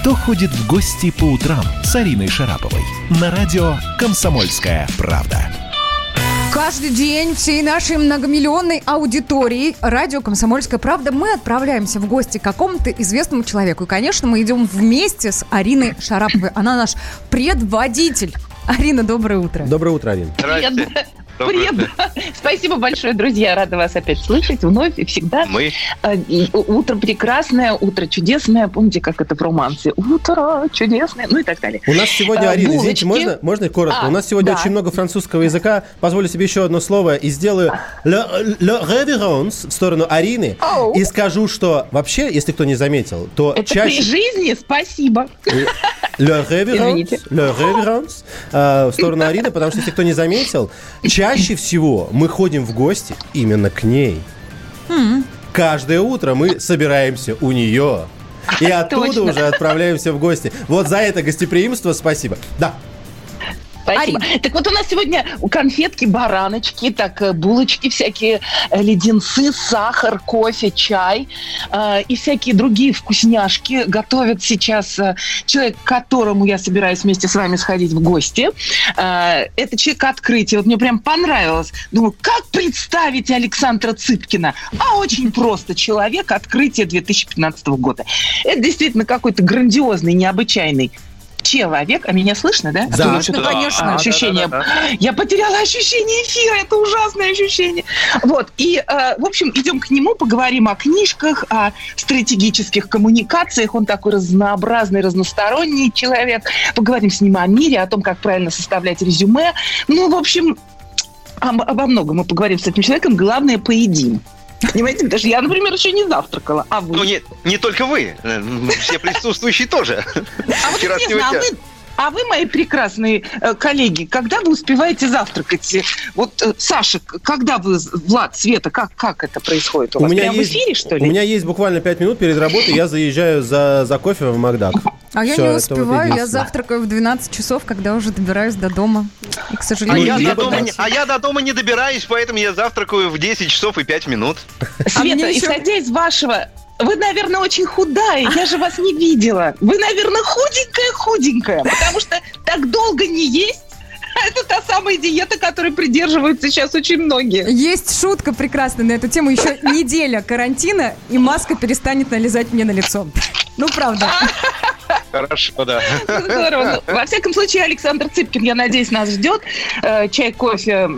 кто ходит в гости по утрам с Ариной Шараповой на радио «Комсомольская правда». Каждый день всей нашей многомиллионной аудитории радио «Комсомольская правда» мы отправляемся в гости к какому-то известному человеку. И, конечно, мы идем вместе с Ариной Шараповой. Она наш предводитель. Арина, доброе утро. Доброе утро, Арина. Привет. Привет. Спасибо большое, друзья. Рада вас опять слышать вновь и всегда. Мы. А, утро прекрасное, утро чудесное. Помните, как это в романсе? Утро чудесное, ну и так далее. У нас сегодня, а, Арина, извините, можно, можно коротко? А, У нас сегодня да. очень много французского языка. Позволю себе еще одно слово и сделаю le, le révérence в сторону Арины. Oh. И скажу, что вообще, если кто не заметил, то это чаще... при жизни спасибо. Le révérence, le révérence э, в сторону Арины, потому что, если кто не заметил, чаще чаще всего мы ходим в гости именно к ней. Каждое утро мы собираемся у нее. И оттуда Точно. уже отправляемся в гости. Вот за это гостеприимство спасибо. Да. Спасибо. Ари... Так вот у нас сегодня конфетки, бараночки, так э, булочки всякие, э, леденцы, сахар, кофе, чай э, и всякие другие вкусняшки готовят сейчас э, человек, к которому я собираюсь вместе с вами сходить в гости. Э, это человек открытия. Вот мне прям понравилось. Думаю, как представить Александра Цыпкина? А очень просто. Человек открытия 2015 года. Это действительно какой-то грандиозный, необычайный человек, а меня слышно, да? Да, а да. конечно. Ощущение. Да, да, да, да. Я потеряла ощущение эфира, это ужасное ощущение. Вот, и, э, в общем, идем к нему, поговорим о книжках, о стратегических коммуникациях. Он такой разнообразный, разносторонний человек. Поговорим с ним о мире, о том, как правильно составлять резюме. Ну, в общем, обо многом мы поговорим с этим человеком. Главное, поедим. Понимаете, даже я, например, еще не завтракала, а вы? Ну, не, не только вы, э, все присутствующие тоже. А вот интересно, а вы, а вы, мои прекрасные э, коллеги, когда вы успеваете завтракать? Вот, э, Саша, когда вы, Влад, Света, как, как это происходит? У, у вас меня есть, в эфире, что ли? У меня есть буквально 5 минут перед работой, я заезжаю за, за кофе в Макдак. А я не успеваю, я завтракаю в 12 часов, когда уже добираюсь до дома. И, к сожалению, а я, до дома, не, а я до дома не добираюсь, поэтому я завтракаю в 10 часов и 5 минут. Света, а исходя из вашего вы, наверное, очень худая. Я же вас не видела. Вы, наверное, худенькая-худенькая, потому что так долго не есть. Это та самая диета, которой придерживаются сейчас очень многие. Есть шутка прекрасная на эту тему. Еще неделя карантина, и маска перестанет налезать мне на лицо. Ну, правда. Хорошо, да. Здорово. Ну, во всяком случае, Александр Цыпкин, я надеюсь, нас ждет. Э, чай, кофе,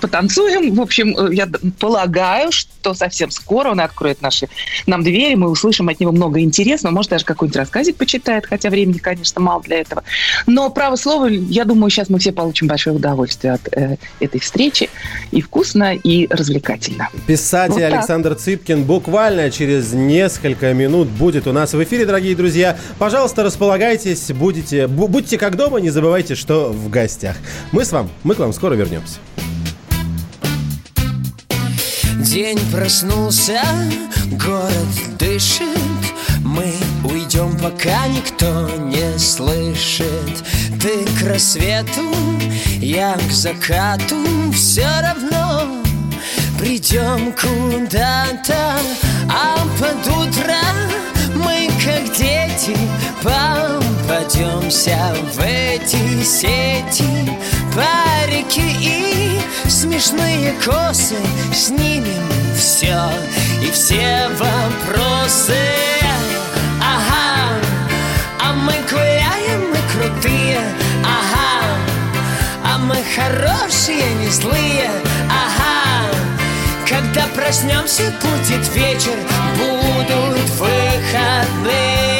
потанцуем. В общем, э, я полагаю, что совсем скоро он откроет наши нам двери, мы услышим от него много интересного. Может, даже какой-нибудь рассказик почитает, хотя времени, конечно, мало для этого. Но, право слово, я думаю, сейчас мы все получим большое удовольствие от э, этой встречи. И вкусно, и развлекательно. Писатель вот Александр Цыпкин буквально через несколько минут будет у нас в эфире, дорогие друзья. Пожалуйста, располагайтесь, будете, будьте как дома, не забывайте, что в гостях. Мы с вами, мы к вам скоро вернемся. День проснулся, город дышит Мы уйдем, пока никто не слышит. Ты к рассвету, я к закату. Все равно придем куда-то. А под утро мы, как дети, попадемся в эти сети. Парики и смешные косы Снимем все и все вопросы хорошие, не злые Ага, когда проснемся, будет вечер Будут выходные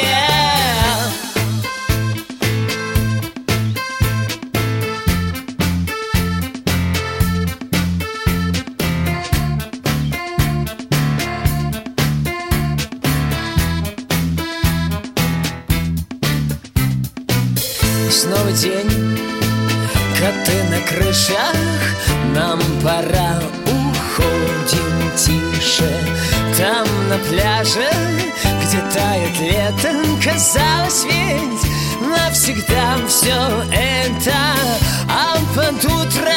крышах Нам пора уходим тише. Там на пляже, где тает лето Казалось ведь навсегда все это. А под утро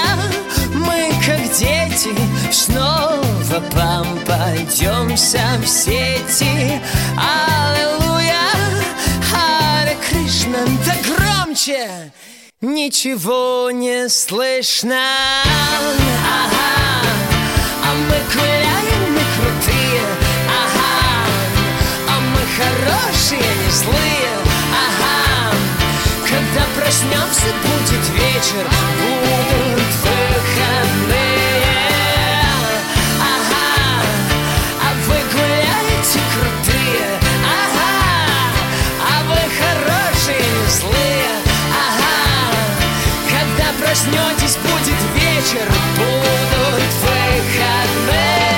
мы, как дети Снова попадемся в сети. Аллилуйя, аллилуйя громче, ничего не слышно. Ага, а мы гуляем, мы крутые, ага, а мы хорошие, не злые, ага. Когда проснемся, будет вечер, будут проснетесь, будет вечер, будут выходные.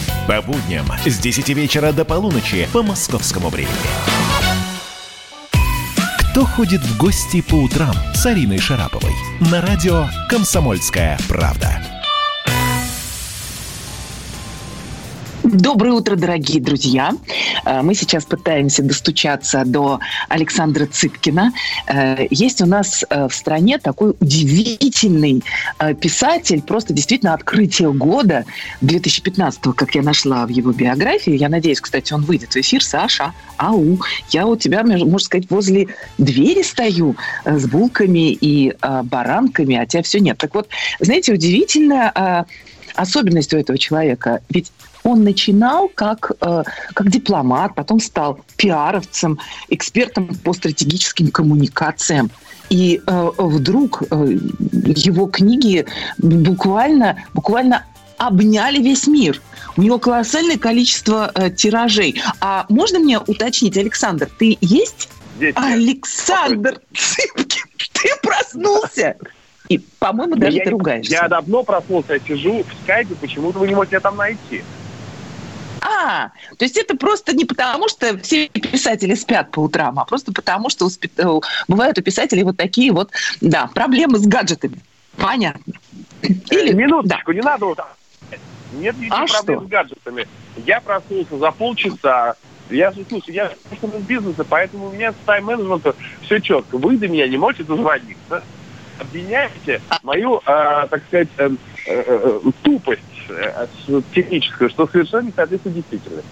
По будням с 10 вечера до полуночи по московскому времени. Кто ходит в гости по утрам с Ариной Шараповой? На радио «Комсомольская правда». Доброе утро, дорогие друзья. Э, Мы сейчас пытаемся достучаться до Александра Цыпкина. Э, Есть у нас э, в стране такой удивительный писатель, просто действительно открытие года 2015 как я нашла в его биографии. Я надеюсь, кстати, он выйдет в эфир. Саша, ау, я у тебя, можно сказать, возле двери стою с булками и баранками, а тебя все нет. Так вот, знаете, удивительная особенность у этого человека. Ведь он начинал как, э, как дипломат, потом стал пиаровцем, экспертом по стратегическим коммуникациям. И э, вдруг э, его книги буквально, буквально обняли весь мир. У него колоссальное количество э, тиражей. А можно мне уточнить, Александр, ты есть? Здесь Александр Цыпкин, ты проснулся! И, по-моему, даже я, ты ругаешься. Я давно проснулся, я сижу в скайпе, почему-то вы не можете меня там найти. А, то есть это просто не потому, что все писатели спят по утрам, а просто потому, что у бывают у писателей вот такие вот, да, проблемы с гаджетами. Понятно. Или, Э, да. Минуточку, не надо вот так. Нет никаких А проблем что? с гаджетами. Я проснулся за полчаса. Я же, слушай, я из бизнеса, поэтому у меня с тайм-менеджментом все четко. Вы до меня не можете дозвониться. Обвиняете мою, э, так сказать, э, э, э, тупость э, с- техническую, что совершенно не соответствует действительности.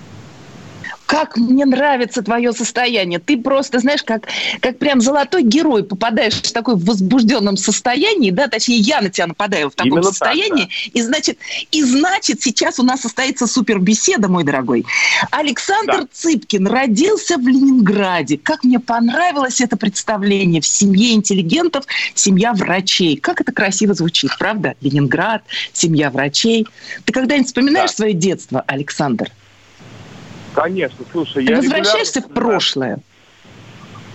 Как мне нравится твое состояние. Ты просто, знаешь, как, как прям золотой герой попадаешь в такое возбужденном состоянии, да, точнее, я на тебя нападаю в таком Именно так, состоянии. И значит, и значит, сейчас у нас состоится супербеседа, мой дорогой. Александр Да. Цыпкин родился в Ленинграде. Как мне понравилось это представление в семье интеллигентов, семья врачей. Как это красиво звучит, правда? Ленинград, семья врачей. Ты когда-нибудь вспоминаешь Да. свое детство, Александр? Конечно, слушай, Ты я возвращаешься в регулярно- прошлое?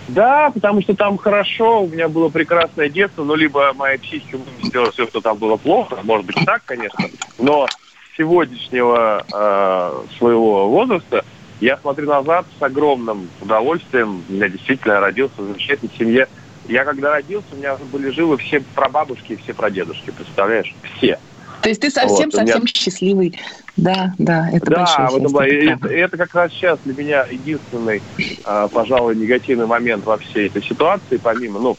Да, потому что там хорошо, у меня было прекрасное детство, но либо моя психика выместила все, что там было плохо, может быть так, конечно, но с сегодняшнего э, своего возраста я смотрю назад с огромным удовольствием. У меня действительно родился в замечательной семье. Я когда родился, у меня уже были живы все прабабушки и все прадедушки, представляешь? Все. То есть ты Вот, у меня- совсем-совсем счастливый. Да, да, это да, счастье, это, ты это, это как раз сейчас для меня единственный, а, пожалуй, негативный момент во всей этой ситуации, помимо, ну,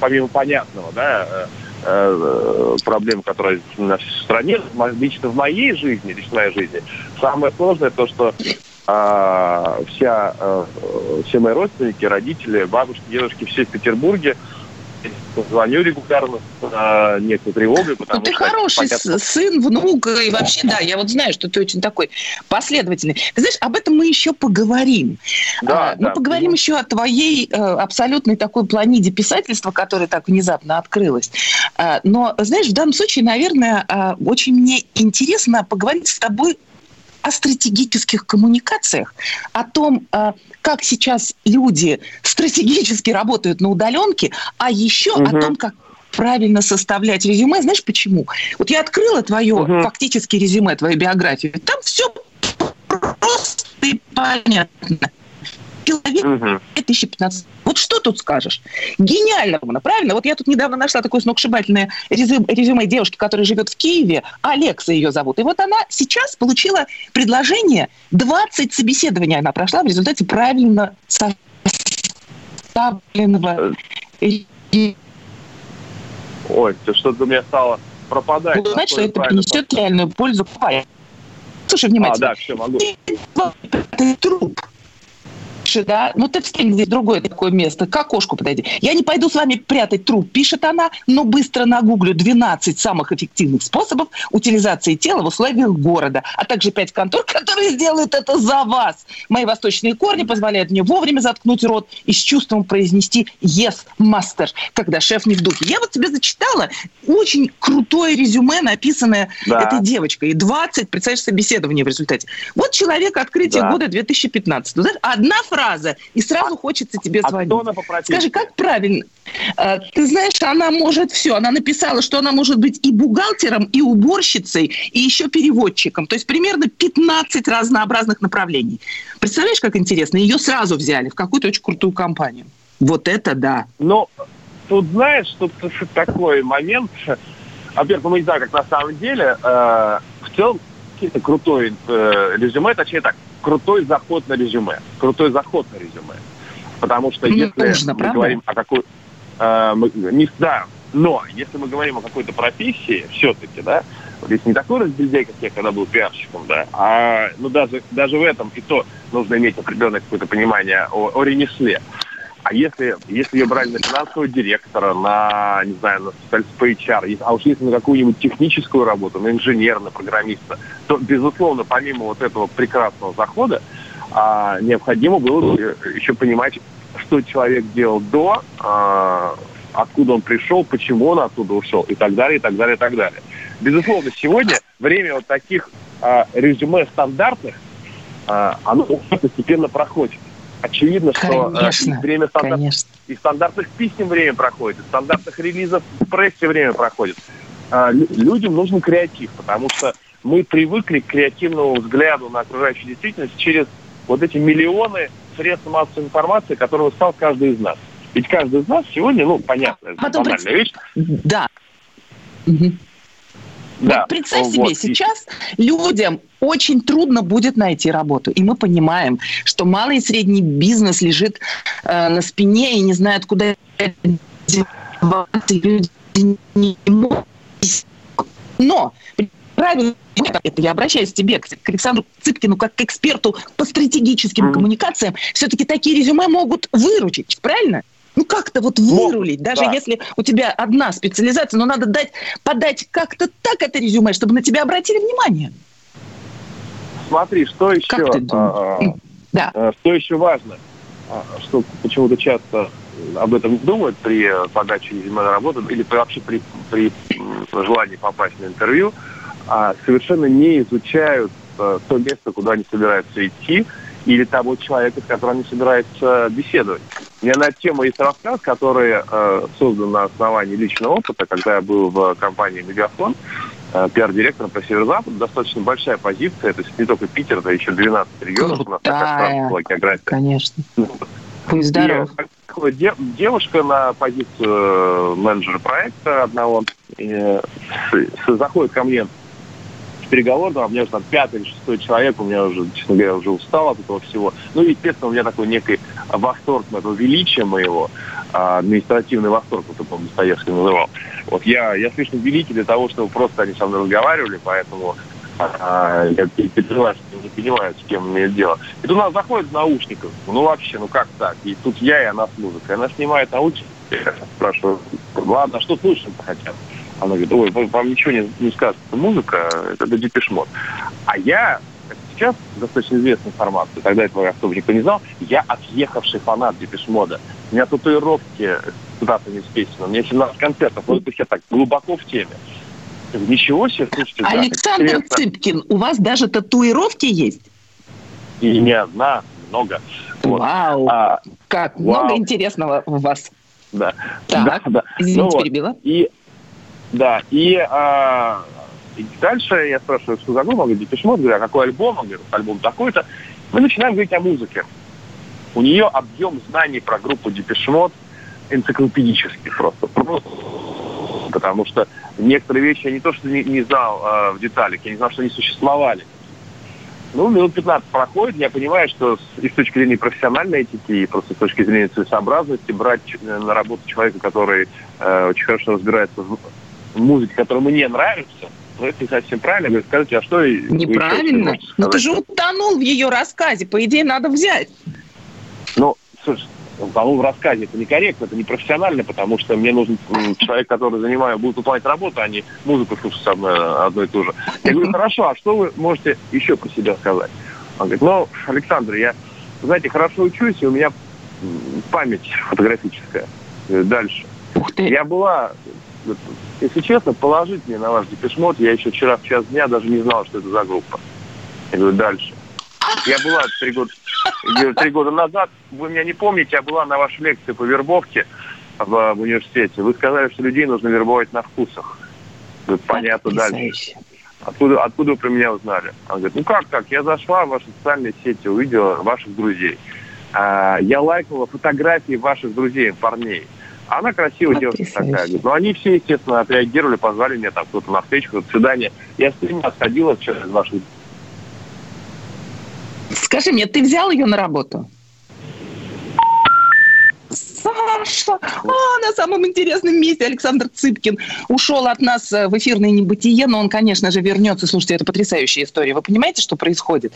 помимо понятного, да, э, э, проблем, которые в стране, мо- лично в моей жизни, лично в моей жизни, самое сложное то, что а, вся, э, все мои родственники, родители, бабушки, дедушки, все в Петербурге, звоню регулярно с э, некой тревогой, потому Ну, ты что... хороший понятно, сын, внук, и вообще, да, я вот знаю, что ты очень такой последовательный. Ты знаешь, об этом мы еще поговорим. Да, А, Мы да. поговорим еще о твоей э, абсолютной такой планиде писательства, которая так внезапно открылась. А, Но, знаешь, в данном случае, наверное, а, очень мне интересно поговорить с тобой о стратегических коммуникациях, о том, а, как сейчас люди стратегически работают на удаленке, а еще о Мгм. том, как правильно составлять резюме. Знаешь почему? Вот я открыла твое Мгм. фактически резюме, твою биографию. Там все просто и понятно. Человек Мгм. 2015. Вот что тут скажешь? Гениально, Романа, правильно? Вот я тут недавно нашла такое сногсшибательное резюме, резюме девушки, которая живет в Киеве. Алекса ее зовут. И вот она сейчас получила предложение. 20 собеседований она прошла в результате правильно составленного. Ой, ты что-то у меня стало пропадать. Буду знать, что это принесет реальную пользу. Слушай А, внимательно. да, все, могу. Ты труп. Слушай, Да, ну ты встань здесь другое такое место, к окошку подойди. Я не пойду с вами прятать труп, пишет она, но быстро нагуглю 12 самых эффективных способов утилизации тела в условиях города, а также 5 контор, которые сделают это за вас. Мои восточные корни позволяют мне вовремя заткнуть рот и с чувством произнести «Yes, master», когда шеф не в духе. Я вот тебе зачитала очень крутое резюме, написанное Да. этой девочкой. И 20, представляешь, собеседований в результате. Вот человек открытия Да. года 2015. Знаешь, одна фраза, и сразу хочется тебе А звонить. профессии? Скажи, как правильно? Э, Ты знаешь, она может все. Она написала, что она может быть и бухгалтером, и уборщицей, и еще переводчиком. То есть примерно 15 разнообразных направлений. Представляешь, как интересно? Ее сразу взяли в какую-то очень крутую компанию. Вот это да. Ну, тут знаешь, тут такой момент. Во-первых, ну, мы не знаем, как на самом деле. Э, в целом, какие-то крутой э, резюме, точнее так, крутой заход на резюме. Крутой заход на резюме. Потому что Ну, если нужно, мы правда? говорим о какой... э, мы- не, да, но если мы говорим о какой-то профессии, все-таки, да, если не такой разбельдей, как я, когда был пиарщиком, да, а ну даже, даже в этом и то нужно иметь определенное какое-то понимание о, о ремесле. А если, если ее брали на финансового директора, на, не знаю, на специалиста HR, а уж если на какую-нибудь техническую работу, на инженера, на программиста, то, безусловно, помимо вот этого прекрасного захода, а, необходимо было бы еще понимать, что человек делал до, а, откуда он пришел, почему он оттуда ушел, и так далее, и так далее, и так далее. Безусловно, сегодня время вот таких а, резюме стандартных, а, оно постепенно проходит. Очевидно, что а, Конечно, время стандарт- Конечно. и стандартных писем время проходит, и стандартных релизов в прессе время проходит. А, лю- людям нужен креатив, потому что мы привыкли к креативному взгляду на окружающую действительность через вот эти миллионы средств массовой информации, которыми стал каждый из нас. Ведь каждый из нас сегодня, ну, понятно, это банальная вещь. Да. Мгм. Да, Вот представь вот. себе, сейчас людям очень трудно будет найти работу. И мы понимаем, что малый и средний бизнес лежит э, на спине и не знает, куда деваться. Люди не могут. Но правильно, это я обращаюсь к тебе, к Александру Цыпкину, как к эксперту по стратегическим Мгм. коммуникациям, все-таки такие резюме могут выручить, правильно? Ну как-то вот Могут, вырулить, даже да. если у тебя одна специализация, но надо дать, подать как-то так это резюме, чтобы на тебя обратили внимание. Смотри, что еще, Как ты а, думаешь? Да. а, что еще важно, а, что почему-то часто об этом не думают при э, подаче резюме на работу или вообще при, при желании попасть на интервью, а, совершенно не изучают э, то место, куда они собираются идти, или того человека, с которым они собираются беседовать. У меня на эту тему есть рассказ, который э, создан на основании личного опыта, когда я был в компании «Мегафон», э, пиар-директором по северо-западу, достаточно большая позиция, то есть не только Питер, это еще 12 регионов, у нас такая Крутая. была география. Конечно. Будь здоров. И такая де- девушка на позицию э, менеджера проекта одного э, с- с- заходит ко мне в переговор, там, у меня уже там пятый или шестой человек, у меня уже, честно говоря, уже устал от этого всего. Ну естественно, у меня такой некий восторг этого величия моего, а, административный восторг, вот это Достоевский называл. Вот я, я слишком великий для того, чтобы просто они со мной разговаривали, поэтому А, я переживаю, что не понимаю, с кем имеет дело. И тут она заходит в наушниках. Ну вообще, ну как так? И тут я, и она с музыкой. Она снимает наушники. Я спрашиваю, ладно, а что слушать-то хотят? Она говорит, ой, вам- вам ничего не, не скажет. Музыка, это Депешмот. А я, сейчас достаточно известная информация, тогда этого особо никто не знал, я отъехавший фанат Депешмода. У меня татуировки с датами с песен, у меня 17 концертов, вот это я так глубоко в теме. Ничего себе, слушайте, да, Александр интересно. Цыпкин, у вас даже татуировки есть? И не одна, много. Вот. Вау, А, как вау. много интересного у вас. да. Так, Да, да. извините, Ну вот. перебила. И да, и, а, дальше я спрашиваю, что за группа, он говорит, говорю, а какой альбом? Он говорит, альбом такой-то. Мы начинаем говорить о музыке. У нее объем знаний про группу Депешмот энциклопедический просто. Просто. Потому что некоторые вещи я не то, что не, не знал а, в деталях, я не знал, что они существовали. Ну, минут 15 проходит, я понимаю, что с, и с точки зрения профессиональной этики, и просто с точки зрения целесообразности брать ч- на работу человека, который э, очень хорошо разбирается в в музыке, которая мне нравится, ну, это не совсем правильно. Я говорю, скажите, а что... вы еще Неправильно. можете Ну ты же утонул в ее рассказе. По идее, надо взять. Ну, слушай, по-моему, в рассказе это некорректно, это непрофессионально, потому что мне нужен человек, который занимает, будет выполнять работу, а не музыку слушать одно, одно и то же. Я говорю, хорошо, а что вы можете еще про себя сказать? Он говорит, ну, Александр, я, знаете, хорошо учусь, и у меня память фотографическая. Говорю, Дальше. Ух ты. Я была, если честно, положить мне на ваш депешмот, я еще вчера в час дня даже не знал, что это за группа. Я говорю, дальше. Я была три года, три года назад, вы меня не помните, я была на вашей лекции по вербовке в, в университете. Вы сказали, что людей нужно вербовать на вкусах. Говорю, Понятно, дальше. Откуда, откуда вы про меня узнали? Он говорит, ну как так? Я зашла в ваши социальные сети, увидела ваших друзей. А, я лайкнула фотографии ваших друзей, парней. Она красивая девушка такая. Говорит, ну они все, естественно, отреагировали, позвали меня там кто-то на встречу, кто-то свидание. Я с тремя сходила через ваших Скажи мне, ты взял ее на работу? Саша! А, на самом интересном месте Александр Цыпкин ушел от нас э, в эфирное небытие, но он, конечно же, вернется. Слушайте, это потрясающая история. Вы понимаете, что происходит?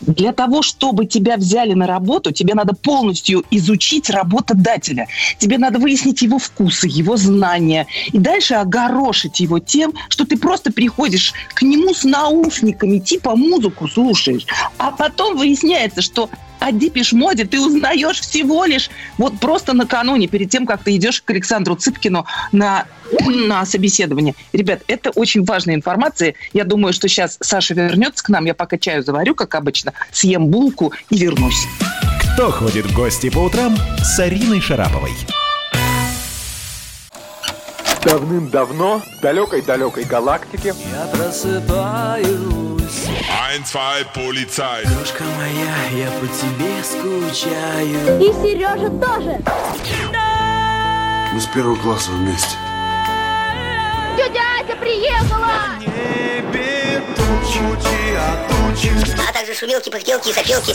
Для того, чтобы тебя взяли на работу, тебе надо полностью изучить работодателя. Тебе надо выяснить его вкусы, его знания. И дальше огорошить его тем, что ты просто приходишь к нему с наушниками, типа музыку слушаешь. А потом выясняется, что о Депешмоде ты узнаешь всего лишь вот просто накануне, перед тем, как ты идешь к Александру Цыпкину на, на собеседование. Ребят, это очень важная информация. Я думаю, что сейчас Саша вернется к нам. Я пока чаю заварю, как обычно, съем булку и вернусь. Кто ходит в гости по утрам с Ариной Шараповой? Давным-давно в далекой-далекой галактике Я просыпаюсь Ein, zwei, Polizei. Крошка моя, я по тебе скучаю И Сережа тоже. Мы с первого класса вместе. Тетя Ася приехала. а также шумелки, пыхтелки и сопелки.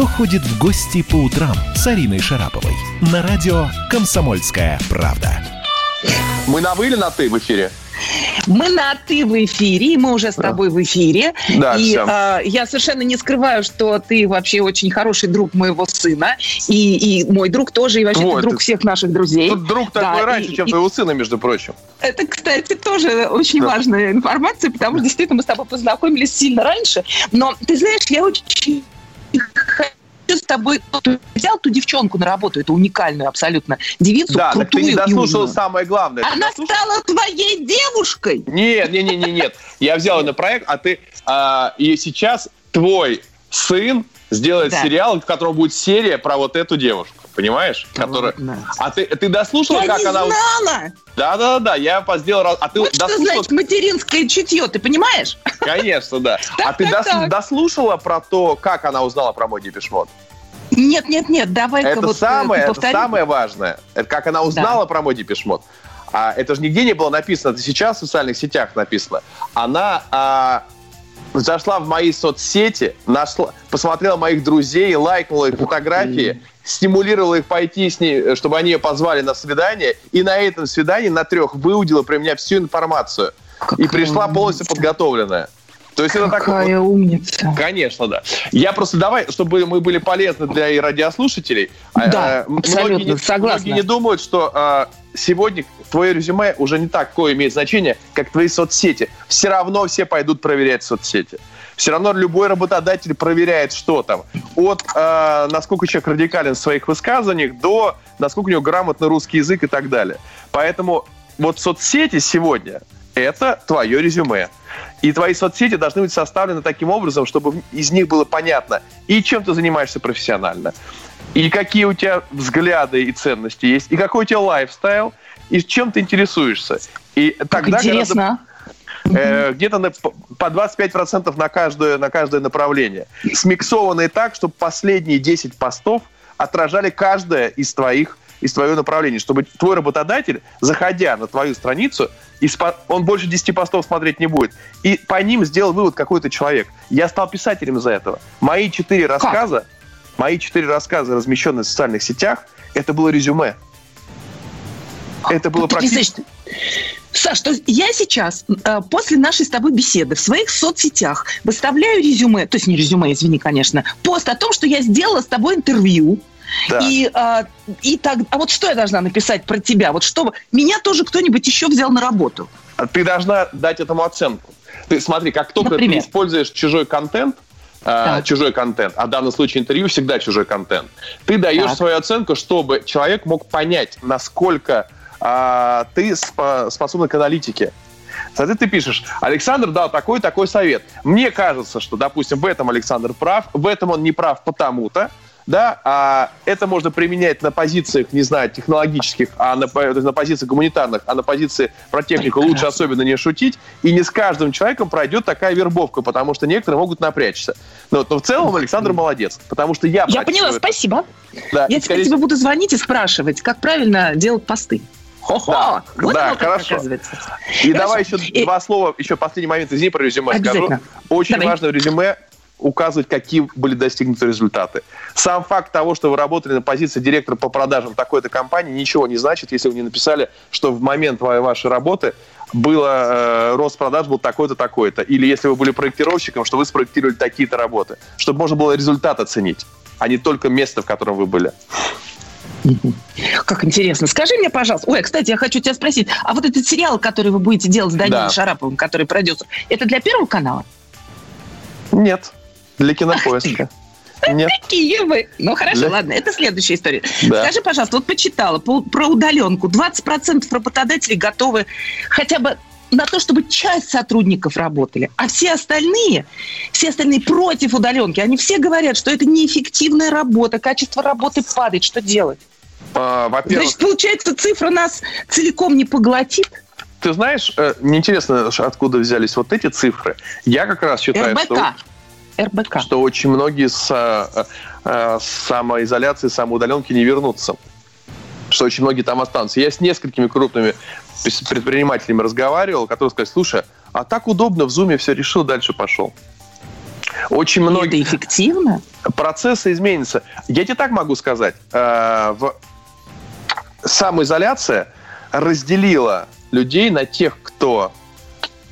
Кто ходит в гости по утрам с Ариной Шараповой? На радио «Комсомольская правда». Мы на вы или на ты в эфире? Мы на «ты» в эфире, и мы уже с тобой в эфире. Да, и а, я совершенно не скрываю, что ты вообще очень хороший друг моего сына, и, и мой друг тоже, и вообще Вот. ты друг всех наших друзей. Тут друг Да, такой и- раньше, чем и- твоего сына, между прочим. Это, кстати, тоже очень Да. важная информация, потому что действительно мы с тобой познакомились сильно раньше. Но ты знаешь, я очень с тобой ты взял ту девчонку на работу, эту уникальную абсолютно девицу, да, так ты крутую не дослушал самое главное. Ты Она дослушал? стала твоей девушкой. Нет, нет, нет, нет, нет. Я взял ее на проект, а ты а, и сейчас твой сын сделать Да. сериал, в котором будет серия про вот эту девушку. Понимаешь? Которая... А ты, ты дослушала, Я как не она... знала! Да, да, да, я сделал раз. А ты Вот что дослушала значит материнское чутье, ты понимаешь? Конечно, да. а ты дослушала про то, как она узнала про мой депешмот? Нет, нет, нет, давай-ка Это вот э, самое, это самое важное. Это как она узнала про мой депешмот. А это же нигде не было написано, это сейчас в социальных сетях написано. Она а, зашла в мои соцсети, нашла, посмотрела моих друзей, лайкнула их фотографии, стимулировала их пойти с ней, чтобы они ее позвали на свидание, и на этом свидании на трех выудила при меня всю информацию. и пришла полностью подготовленная. То есть это так Какая умница. Конечно, да. Я просто давай, чтобы мы были полезны для и радиослушателей. а, Да, э, многие абсолютно, не- согласна. Многие не думают, что э, сегодня твое резюме уже не такое имеет значение, как твои соцсети. Все равно все пойдут проверять соцсети. Все равно любой работодатель проверяет, что там. От э, насколько человек радикален в своих высказываниях до насколько у него грамотный русский язык и так далее. Поэтому вот соцсети сегодня – это твое резюме. И твои соцсети должны быть составлены таким образом, чтобы из них было понятно, и чем ты занимаешься профессионально, и какие у тебя взгляды и ценности есть, и какой у тебя лайфстайл, и чем ты интересуешься. И тогда гораздо- интересно. Э, где-то на- по по 25% на каждое, на каждое направление. Смиксованные так, чтобы последние 10 постов отражали каждое из твоих из твоего направления, чтобы твой работодатель, заходя на твою страницу, он больше 10 постов смотреть не будет. И по ним сделал вывод какой-то человек. Я стал писателем из-за этого. Мои четыре рассказа, мои четыре рассказа, размещенные в социальных сетях, это было резюме. Это было практически... Саш, то есть я сейчас э, после нашей с тобой беседы в своих соцсетях выставляю резюме, то есть не резюме, извини, конечно, пост о том, что я сделала с тобой интервью. Да. И, а, и так, а вот что я должна написать про тебя? Вот что меня тоже кто-нибудь еще взял на работу. А Ты должна дать этому оценку. Ты смотри, как только Например? ты используешь чужой контент, а, чужой контент, а в данном случае интервью всегда чужой контент, ты даешь Так. свою оценку, чтобы человек мог понять, насколько а, ты спо- способна к аналитике. Соответственно, ты пишешь, Александр дал такой-такой совет. Мне кажется, что, допустим, в этом Александр прав, в этом он не прав потому-то, да, а это можно применять на позициях, не знаю, технологических, а на, на позициях гуманитарных, а на позиции про технику лучше особенно не шутить, и не с каждым человеком пройдет такая вербовка, потому что некоторые могут напрячься. Но, но в целом Александр молодец, потому что я... Я поняла, это. спасибо. Да, я теперь скорее тебе буду звонить и спрашивать, как правильно делать посты. Хо-хо! Да, вот да, хорошо. оказывается. И Хорошо. давай еще И- два слова, еще последний момент, извини, про резюме скажу. Очень Давай. важно в резюме указывать, какие были достигнуты результаты. Сам факт того, что вы работали на позиции директора по продажам такой-то компании, ничего не значит, если вы не написали, что в момент вашей работы было, э, рост продаж был такой-то, такой-то. Или если вы были проектировщиком, что вы спроектировали такие-то работы. Чтобы можно было результат оценить, а не только место, в котором вы были. Как интересно. Скажи мне, пожалуйста. Ой, кстати, я хочу тебя спросить. А вот этот сериал, который вы будете делать с Данилом Да. Шараповым, который продюсер, это для Первого канала? Нет. Для кинопоиска. Нет. Какие вы? Ну, хорошо, Да. ладно, это следующая история. Да. Скажи, пожалуйста, вот почитала по- про удаленку. 20% работодателей готовы хотя бы на то, чтобы часть сотрудников работали, а все остальные, все остальные против удаленки. Они все говорят, что это неэффективная работа, качество работы падает. Что делать? А, Во-первых, Значит, получается, цифра нас целиком не поглотит? Ты знаешь, э, мне интересно, откуда взялись вот эти цифры. Я как раз считаю, что, РБК. РБК. что очень многие с э, э, с самоизоляции, самоудаленки не вернутся. Что очень многие там останутся. Я с несколькими крупными предпринимателями разговаривал, которые сказали, слушай, а так удобно, в Зуме все решил, дальше пошел. Очень многие... Это эффективно? Процессы изменятся. Я тебе так могу сказать. э, в- Самоизоляция разделила людей на тех, кто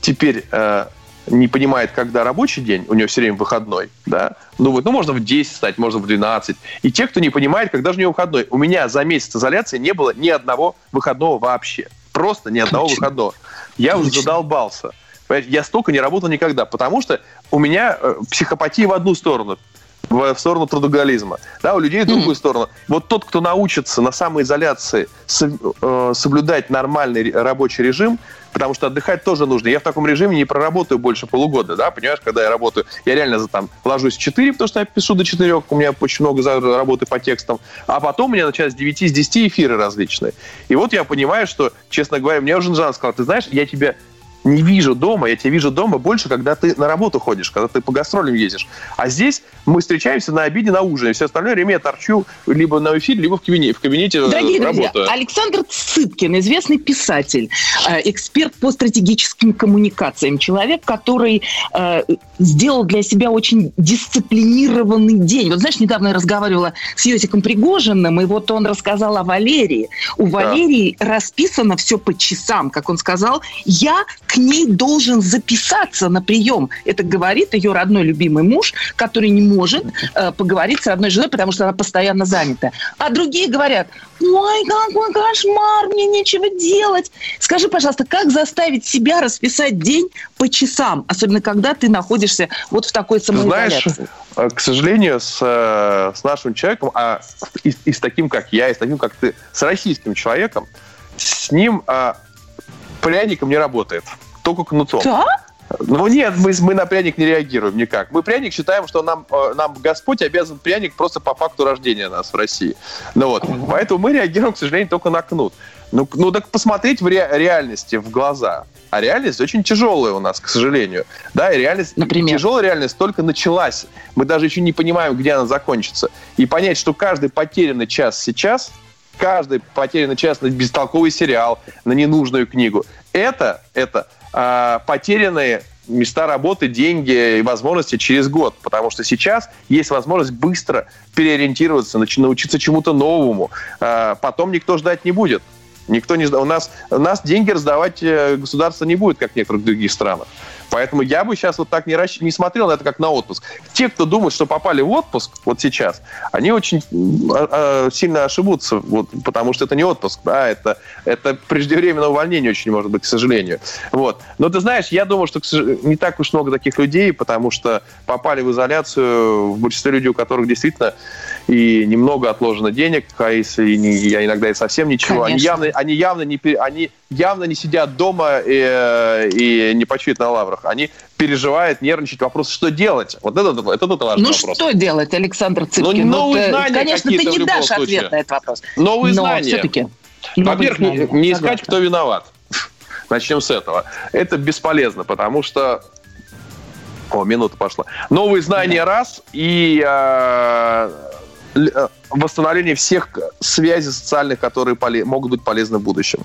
теперь э, не понимает, когда рабочий день, у него все время выходной, да, ну вот, ну можно в 10 стать, можно в 12, и те, кто не понимает, когда же у него выходной. У меня за месяц изоляции не было ни одного выходного вообще. Просто ни одного Точно. выходного. Я уже Точно. задолбался. Понимаете, Я столько не работал никогда, потому что у меня э, психопатия в одну сторону. В, сторону трудоголизма. Да, у людей в другую сторону. Вот тот, кто научится на самоизоляции э, соблюдать нормальный рабочий режим, потому что отдыхать тоже нужно. Я в таком режиме не проработаю больше полугода, да, понимаешь, когда я работаю. Я реально за, там ложусь в 4, потому что я пишу до 4, у меня очень много работы по текстам, а потом у меня начинают с 9, с 10 эфиры различные. И вот я понимаю, что, честно говоря, мне уже Жан сказал, ты знаешь, я тебя не вижу дома, я тебя вижу дома больше, когда ты на работу ходишь, когда ты по гастролям ездишь. А здесь мы встречаемся на обеде, на ужине. Все остальное время я торчу либо на эфире, либо в кабинете, в кабинете э, Дорогие друзья, работаю. Александр Цыпкин, известный писатель, э, эксперт по стратегическим коммуникациям, человек, который э, сделал для себя очень дисциплинированный день. Вот знаешь, недавно я разговаривала с Йосиком Пригожиным, и вот он рассказал о Валерии. У Валерии расписано все по часам, как он сказал. Я к ней должен записаться на прием. Это говорит ее родной любимый муж, который не может э, поговорить с родной женой, потому что она постоянно занята. А другие говорят, ой, какой кошмар, мне нечего делать. Скажи, пожалуйста, как заставить себя расписать день по часам, особенно когда ты находишься вот в такой Ты знаешь, самоизоляции? э, к сожалению, с, э, с нашим человеком, а и, и с таким, как я, и с таким, как ты, с российским человеком, с ним а, пряником не работает. Только кнутом. Да? Ну нет, мы, мы на пряник не реагируем никак. Мы пряник считаем, что нам, э, нам Господь обязан пряник просто по факту рождения нас в России. Ну вот, поэтому мы реагируем, к сожалению, только на кнут. Ну, ну так посмотреть в ре- реальности в глаза. А реальность очень тяжелая у нас, к сожалению. Да, и реальность, тяжелая реальность только началась. Мы даже еще не понимаем, где она закончится. И понять, что каждый потерянный час сейчас, каждый потерянный час на бестолковый сериал, на ненужную книгу, это, это а, потерянные места работы, деньги и возможности через год. Потому что сейчас есть возможность быстро переориентироваться, научиться чему-то новому. А, потом никто ждать не будет. Никто не у нас, у нас деньги раздавать э, государство не будет, как в некоторых других странах. Поэтому я бы сейчас вот так не, расщ- не смотрел на это как на отпуск. Те, кто думает, что попали в отпуск вот сейчас, они очень а, а, сильно ошибутся, вот, потому что это не отпуск, да, это, это преждевременное увольнение очень может быть, к сожалению. Вот. Но ты знаешь, я думаю, что не так уж много таких людей, потому что попали в изоляцию в большинстве людей, у которых действительно и немного отложено денег, а если не, я иногда и совсем ничего, они явно, они явно не они явно не сидят дома и, э, и не почуют на лаврах. Они переживают, нервничают. Вопрос, что делать? Вот это, это, это, важный Ну вопрос. что делать, Александр Цыпкин? Ну, новые Вот, э, знания Конечно, ты не дашь случае. ответ на этот вопрос. Новые Но знания. все-таки. Во-первых, не, не искать, кто виноват. Начнем с этого. Это бесполезно, потому что... О, минута пошла. Новые знания раз и э, восстановление всех связей социальных, которые поле- могут быть полезны в будущем.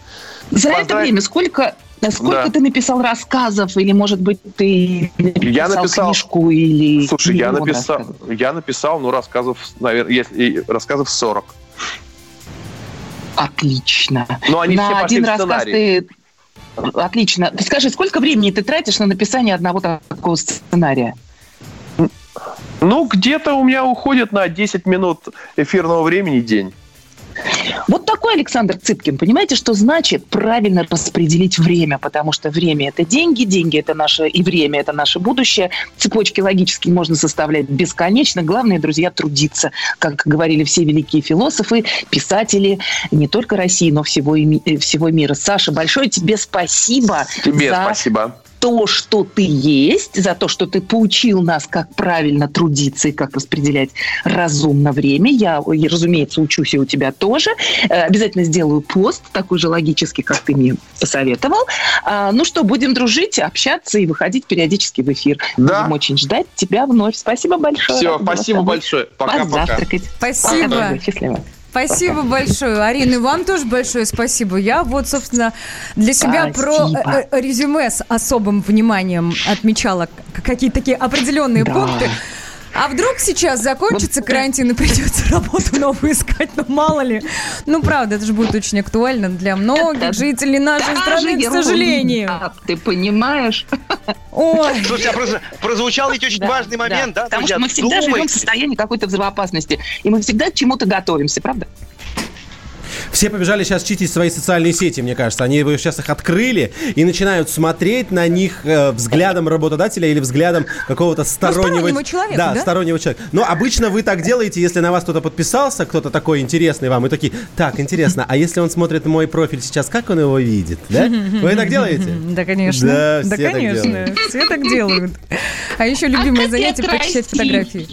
За это Поздравь- время сколько, сколько Да. ты написал рассказов, или, может быть, ты написал, Я написал- книжку, или... Слушай, я написал, рассказов? я написал, ну, рассказов, наверное, если, рассказов 40. Отлично. Но они на все пошли один в рассказ ты... Отлично. Скажи, сколько времени ты тратишь на написание одного такого сценария? Ну, где-то у меня уходит на 10 минут эфирного времени день. Вот такой Александр Цыпкин. Понимаете, что значит правильно распределить время? Потому что время – это деньги, деньги – это наше, и время – это наше будущее. Цепочки логически можно составлять бесконечно. Главное, друзья, трудиться. Как говорили все великие философы, писатели не только России, но всего, и э, всего мира. Саша, большое тебе спасибо Тебе за спасибо. То, что ты есть, за то, что ты поучил нас, как правильно трудиться и как распределять разумно время. Я, разумеется, учусь и у тебя тоже. Э, Обязательно сделаю пост, такой же логический, как ты мне посоветовал. А, Ну что, будем дружить, общаться и выходить периодически в эфир. Да. Будем очень ждать тебя вновь. Спасибо большое. Все, спасибо большое. Пока-пока. Спасибо. Пока. Счастливо. Спасибо большое, Арина. И вам тоже большое спасибо. Я вот, собственно, для себя про Спасибо. э, э, резюме с особым вниманием отмечала какие-то такие определенные Да. пункты. А вдруг сейчас закончится карантин и придется работу новую искать, ну мало ли. Ну, правда, это же будет очень актуально для многих Это жителей нашей страны, к сожалению. Ты понимаешь? Ой, Слушайте, а проз- прозвучал ведь очень важный момент, да, Потому что мы всегда живем в состоянии какой-то взрывоопасности. И мы всегда к чему-то готовимся, правда? Все побежали сейчас читить свои социальные сети, мне кажется. Они сейчас их открыли и начинают смотреть на них э, взглядом работодателя или взглядом какого-то стороннего... стороннего человека, да, да? стороннего человека. Но обычно вы так делаете, если на вас кто-то подписался, кто-то такой интересный вам, и такие, так, интересно, а если он смотрит мой профиль сейчас, как он его видит, да? Вы так делаете? Да, конечно. Да, Да, все так конечно. делают. Все так делают. А еще любимое как занятие красив. фотографии.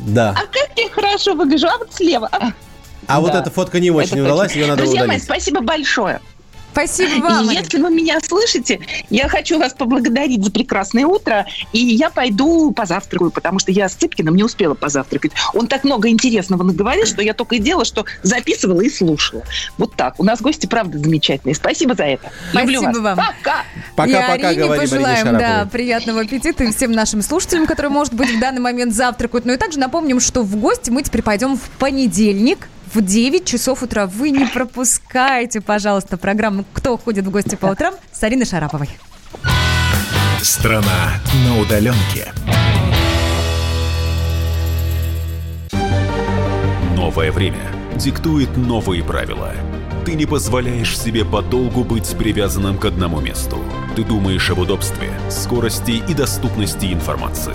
Да. А как я хорошо выгляжу, а вот слева. А, А вот эта фотка не очень это удалась, точно. ее надо Друзья мои, спасибо большое. Спасибо И вам. Арина. если вы меня слышите, я хочу вас поблагодарить за прекрасное утро, и я пойду позавтракаю, потому что я с Цыпкиным не успела позавтракать. Он так много интересного наговорил, что я только и делала, что записывала и слушала. Вот так. У нас гости, правда, замечательные. Спасибо за это. Люблю Спасибо вас. вам. Пока. и Пока-пока, Арине говорим пожелаем, да, приятного аппетита и всем нашим слушателям, которые, может быть, в данный момент завтракают. Ну и также напомним, что в гости мы теперь пойдем в понедельник в 9 часов утра. Вы не пропускайте, пожалуйста, программу «Кто ходит в гости по утрам» с Ариной Шараповой. Страна на удаленке. Новое время диктует новые правила. Ты не позволяешь себе подолгу быть привязанным к одному месту. Ты думаешь об удобстве, скорости и доступности информации.